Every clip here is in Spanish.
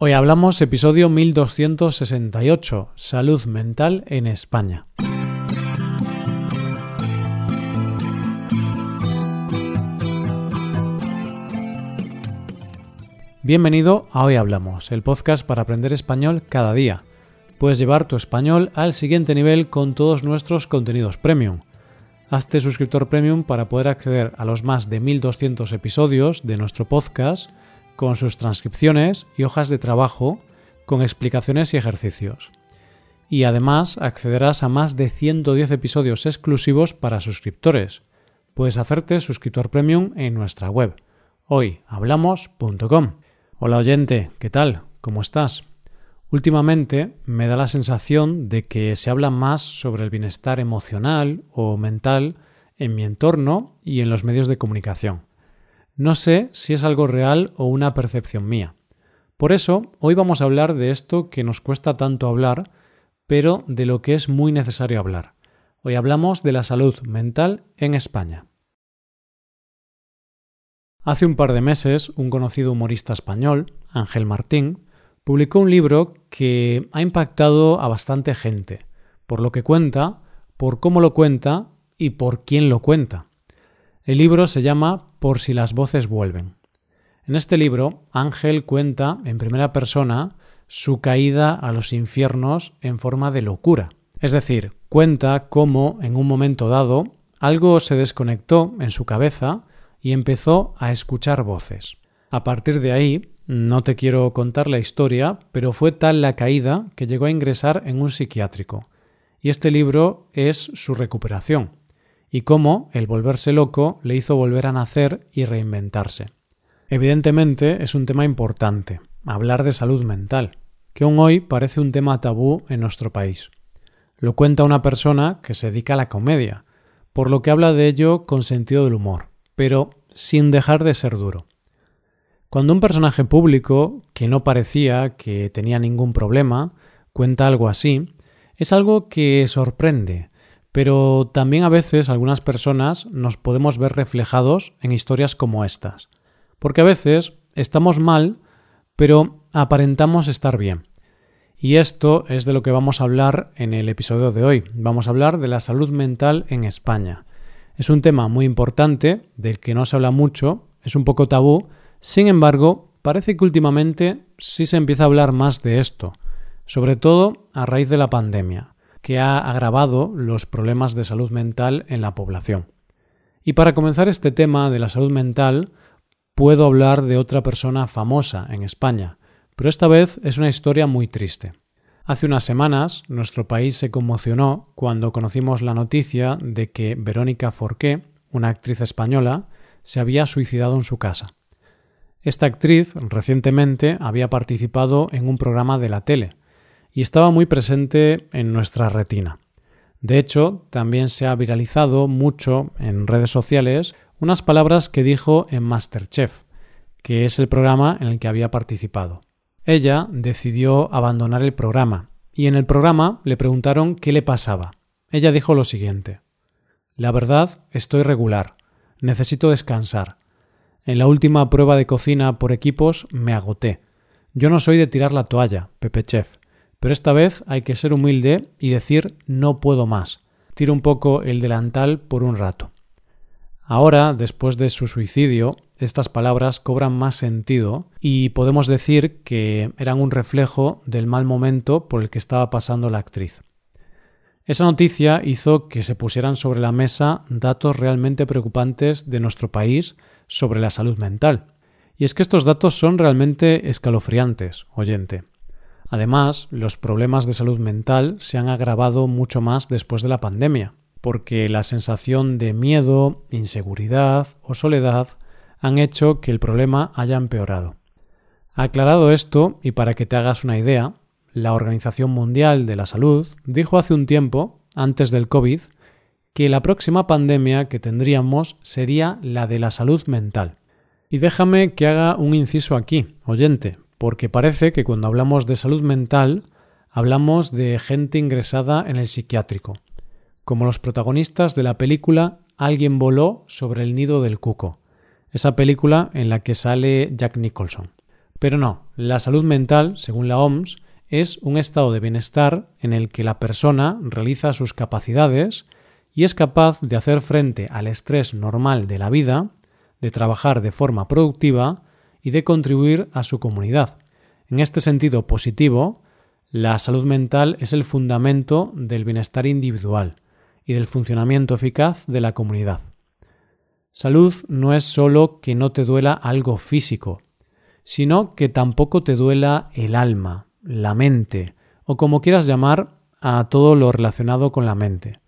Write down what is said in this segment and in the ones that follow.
Hoy hablamos episodio 1268, Salud Mental en España. Bienvenido a Hoy Hablamos, el podcast para aprender español cada día. Puedes llevar tu español al siguiente nivel con todos nuestros contenidos premium. Hazte suscriptor premium para poder acceder a los más de 1200 episodios de nuestro podcast con sus transcripciones y hojas de trabajo con explicaciones y ejercicios. Y además accederás a más de 110 episodios exclusivos para suscriptores. Puedes hacerte suscriptor premium en nuestra web hoyhablamos.com. Hola oyente, ¿qué tal? ¿Cómo estás? Últimamente me da la sensación de que se habla más sobre el bienestar emocional o mental en mi entorno y en los medios de comunicación. No sé si es algo real o una percepción mía. Por eso, hoy vamos a hablar de esto que nos cuesta tanto hablar, pero de lo que es muy necesario hablar. Hoy hablamos de la salud mental en España. Hace un par de meses, un conocido humorista español, Ángel Martín, publicó un libro que ha impactado a bastante gente, por lo que cuenta, por cómo lo cuenta y por quién lo cuenta. El libro se llama Por si las voces vuelven. En este libro, Ángel cuenta en primera persona su caída a los infiernos en forma de locura. Es decir, cuenta cómo en un momento dado algo se desconectó en su cabeza y empezó a escuchar voces. A partir de ahí, no te quiero contar la historia, pero fue tal la caída que llegó a ingresar en un psiquiátrico. Y este libro es su recuperación y cómo el volverse loco le hizo volver a nacer y reinventarse. Evidentemente es un tema importante, hablar de salud mental, que aún hoy parece un tema tabú en nuestro país. Lo cuenta una persona que se dedica a la comedia, por lo que habla de ello con sentido del humor, pero sin dejar de ser duro. Cuando un personaje público, que no parecía que tenía ningún problema, cuenta algo así, es algo que sorprende, pero también a veces algunas personas nos podemos ver reflejados en historias como estas. Porque a veces estamos mal, pero aparentamos estar bien. Y esto es de lo que vamos a hablar en el episodio de hoy. Vamos a hablar de la salud mental en España. Es un tema muy importante, del que no se habla mucho, es un poco tabú, sin embargo, parece que últimamente sí se empieza a hablar más de esto, sobre todo a raíz de la pandemia que ha agravado los problemas de salud mental en la población. Y para comenzar este tema de la salud mental, puedo hablar de otra persona famosa en España, pero esta vez es una historia muy triste. Hace unas semanas nuestro país se conmocionó cuando conocimos la noticia de que Verónica Forqué, una actriz española, se había suicidado en su casa. Esta actriz recientemente había participado en un programa de la tele, y estaba muy presente en nuestra retina. De hecho, también se ha viralizado mucho en redes sociales unas palabras que dijo en Masterchef, que es el programa en el que había participado. Ella decidió abandonar el programa y en el programa le preguntaron qué le pasaba. Ella dijo lo siguiente La verdad, estoy regular. Necesito descansar. En la última prueba de cocina por equipos me agoté. Yo no soy de tirar la toalla, Pepe Chef. Pero esta vez hay que ser humilde y decir no puedo más. Tiro un poco el delantal por un rato. Ahora, después de su suicidio, estas palabras cobran más sentido y podemos decir que eran un reflejo del mal momento por el que estaba pasando la actriz. Esa noticia hizo que se pusieran sobre la mesa datos realmente preocupantes de nuestro país sobre la salud mental. Y es que estos datos son realmente escalofriantes, oyente. Además, los problemas de salud mental se han agravado mucho más después de la pandemia, porque la sensación de miedo, inseguridad o soledad han hecho que el problema haya empeorado. Aclarado esto, y para que te hagas una idea, la Organización Mundial de la Salud dijo hace un tiempo, antes del COVID, que la próxima pandemia que tendríamos sería la de la salud mental. Y déjame que haga un inciso aquí, oyente, porque parece que cuando hablamos de salud mental hablamos de gente ingresada en el psiquiátrico, como los protagonistas de la película Alguien voló sobre el nido del cuco, esa película en la que sale Jack Nicholson. Pero no, la salud mental, según la OMS, es un estado de bienestar en el que la persona realiza sus capacidades y es capaz de hacer frente al estrés normal de la vida, de trabajar de forma productiva y de contribuir a su comunidad. En este sentido positivo, la salud mental es el fundamento del bienestar individual y del funcionamiento eficaz de la comunidad. Salud no es solo que no te duela algo físico, sino que tampoco te duela el alma, la mente, o como quieras llamar a todo lo relacionado con la mente.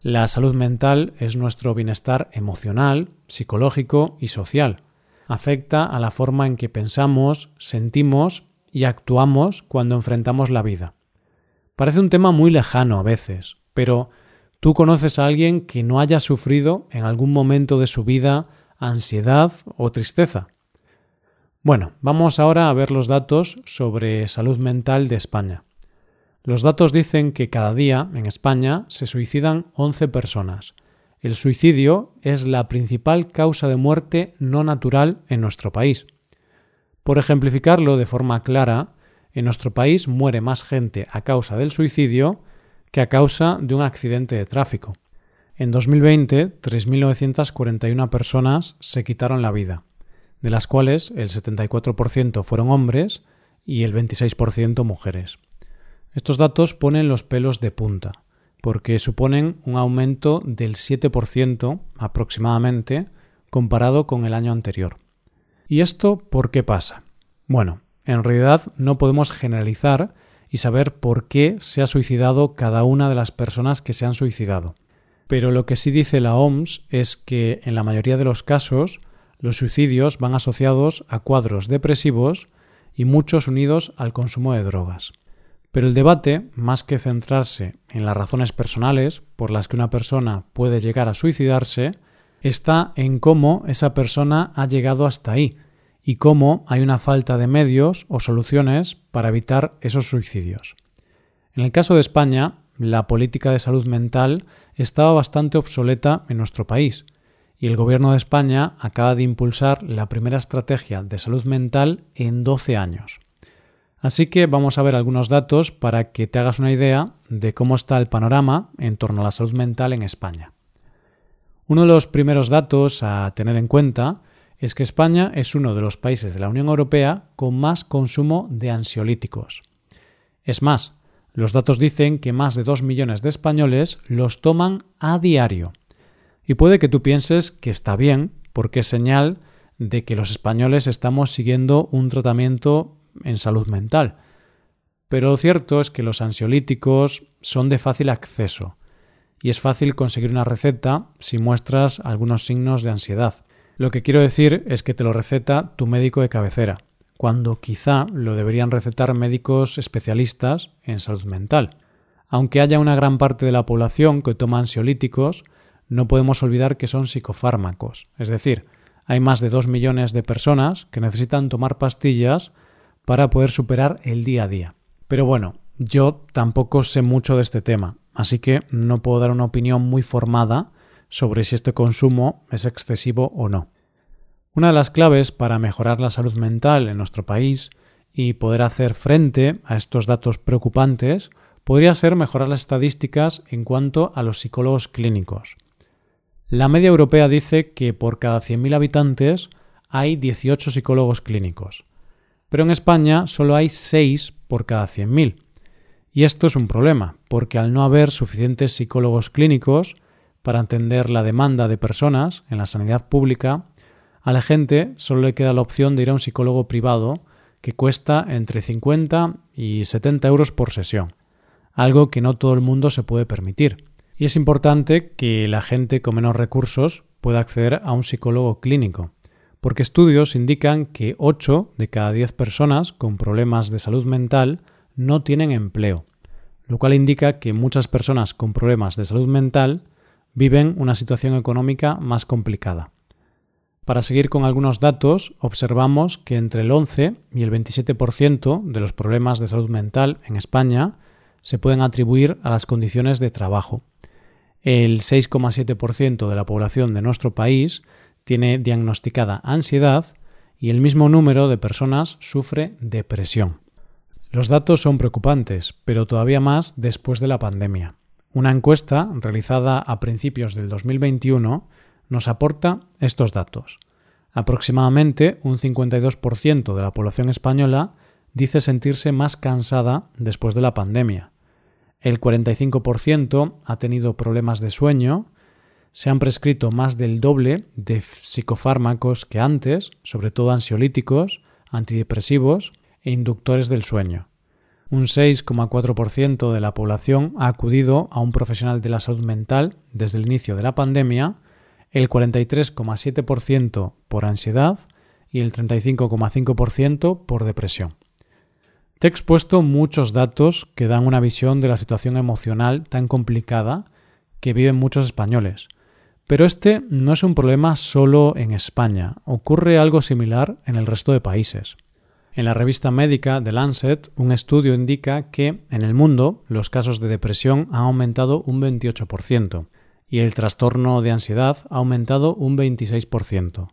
La salud mental es nuestro bienestar emocional, psicológico y social. Afecta a la forma en que pensamos, sentimos y actuamos cuando enfrentamos la vida. Parece un tema muy lejano a veces, pero ¿tú conoces a alguien que no haya sufrido en algún momento de su vida ansiedad o tristeza? Bueno, vamos ahora a ver los datos sobre salud mental de España. Los datos dicen que cada día en España se suicidan 11 personas. El suicidio es la principal causa de muerte no natural en nuestro país. Por ejemplificarlo de forma clara, en nuestro país muere más gente a causa del suicidio que a causa de un accidente de tráfico. En 2020, 3.941 personas se quitaron la vida, de las cuales el 74% fueron hombres y el 26% mujeres. Estos datos ponen los pelos de punta, porque suponen un aumento del 7% aproximadamente comparado con el año anterior. ¿Y esto por qué pasa? Bueno, en realidad no podemos generalizar y saber por qué se ha suicidado cada una de las personas que se han suicidado. Pero lo que sí dice la OMS es que en la mayoría de los casos los suicidios van asociados a cuadros depresivos y muchos unidos al consumo de drogas. Pero el debate, más que centrarse en las razones personales por las que una persona puede llegar a suicidarse, está en cómo esa persona ha llegado hasta ahí y cómo hay una falta de medios o soluciones para evitar esos suicidios. En el caso de España, la política de salud mental estaba bastante obsoleta en nuestro país y el Gobierno de España acaba de impulsar la primera estrategia de salud mental en 12 años. Así que vamos a ver algunos datos para que te hagas una idea de cómo está el panorama en torno a la salud mental en España. Uno de los primeros datos a tener en cuenta es que España es uno de los países de la Unión Europea con más consumo de ansiolíticos. Es más, los datos dicen que más de 2 millones de españoles los toman a diario. Y puede que tú pienses que está bien, porque es señal de que los españoles estamos siguiendo un tratamiento en salud mental. Pero lo cierto es que los ansiolíticos son de fácil acceso y es fácil conseguir una receta si muestras algunos signos de ansiedad. Lo que quiero decir es que te lo receta tu médico de cabecera, cuando quizá lo deberían recetar médicos especialistas en salud mental. Aunque haya una gran parte de la población que toma ansiolíticos, no podemos olvidar que son psicofármacos, es decir, hay más de dos millones de personas que necesitan tomar pastillas para poder superar el día a día. Pero bueno, yo tampoco sé mucho de este tema, así que no puedo dar una opinión muy formada sobre si este consumo es excesivo o no. Una de las claves para mejorar la salud mental en nuestro país y poder hacer frente a estos datos preocupantes podría ser mejorar las estadísticas en cuanto a los psicólogos clínicos. La media europea dice que por cada 100.000 habitantes hay 18 psicólogos clínicos pero en España solo hay 6 por cada 100.000. Y esto es un problema, porque al no haber suficientes psicólogos clínicos para entender la demanda de personas en la sanidad pública, a la gente solo le queda la opción de ir a un psicólogo privado que cuesta entre 50 y 70 euros por sesión, algo que no todo el mundo se puede permitir. Y es importante que la gente con menos recursos pueda acceder a un psicólogo clínico, porque estudios indican que 8 de cada 10 personas con problemas de salud mental no tienen empleo, lo cual indica que muchas personas con problemas de salud mental viven una situación económica más complicada. Para seguir con algunos datos, observamos que entre el 11 y el 27% de los problemas de salud mental en España se pueden atribuir a las condiciones de trabajo. El 6,7% de la población de nuestro país tiene diagnosticada ansiedad y el mismo número de personas sufre depresión. Los datos son preocupantes, pero todavía más después de la pandemia. Una encuesta realizada a principios del 2021 nos aporta estos datos. Aproximadamente un 52% de la población española dice sentirse más cansada después de la pandemia. El 45% ha tenido problemas de sueño, se han prescrito más del doble de psicofármacos que antes, sobre todo ansiolíticos, antidepresivos e inductores del sueño. Un 6,4% de la población ha acudido a un profesional de la salud mental desde el inicio de la pandemia, el 43,7% por ansiedad y el 35,5% por depresión. Te he expuesto muchos datos que dan una visión de la situación emocional tan complicada que viven muchos españoles. Pero este no es un problema solo en España, ocurre algo similar en el resto de países. En la revista médica The Lancet, un estudio indica que en el mundo los casos de depresión han aumentado un 28% y el trastorno de ansiedad ha aumentado un 26%.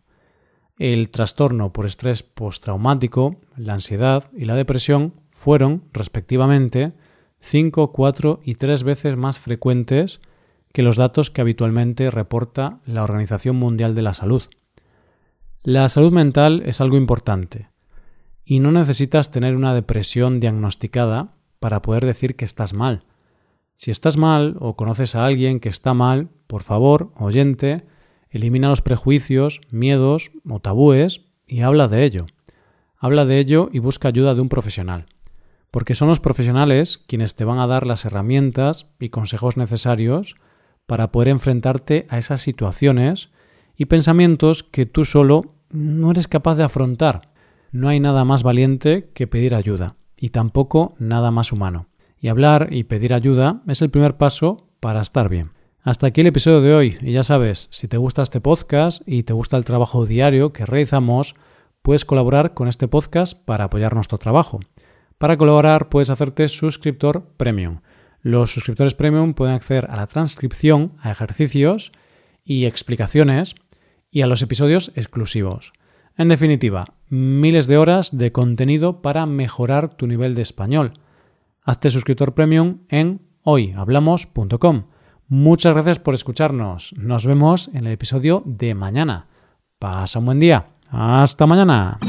El trastorno por estrés postraumático, la ansiedad y la depresión fueron, respectivamente, 5, 4 y 3 veces más frecuentes que los datos que habitualmente reporta la Organización Mundial de la Salud. La salud mental es algo importante y no necesitas tener una depresión diagnosticada para poder decir que estás mal. Si estás mal o conoces a alguien que está mal, por favor, oyente, Elimina los prejuicios, miedos o tabúes y habla de ello. Habla de ello y busca ayuda de un profesional. Porque son los profesionales quienes te van a dar las herramientas y consejos necesarios para poder enfrentarte a esas situaciones y pensamientos que tú solo no eres capaz de afrontar. No hay nada más valiente que pedir ayuda y tampoco nada más humano. Y hablar y pedir ayuda es el primer paso para estar bien. Hasta aquí el episodio de hoy y ya sabes, si te gusta este podcast y te gusta el trabajo diario que realizamos, puedes colaborar con este podcast para apoyar nuestro trabajo. Para colaborar puedes hacerte suscriptor premium. Los suscriptores premium pueden acceder a la transcripción, a ejercicios y explicaciones y a los episodios exclusivos. En definitiva, miles de horas de contenido para mejorar tu nivel de español. Hazte suscriptor premium en hoyhablamos.com. Muchas gracias por escucharnos. Nos vemos en el episodio de mañana. Pasa un buen día. Hasta mañana.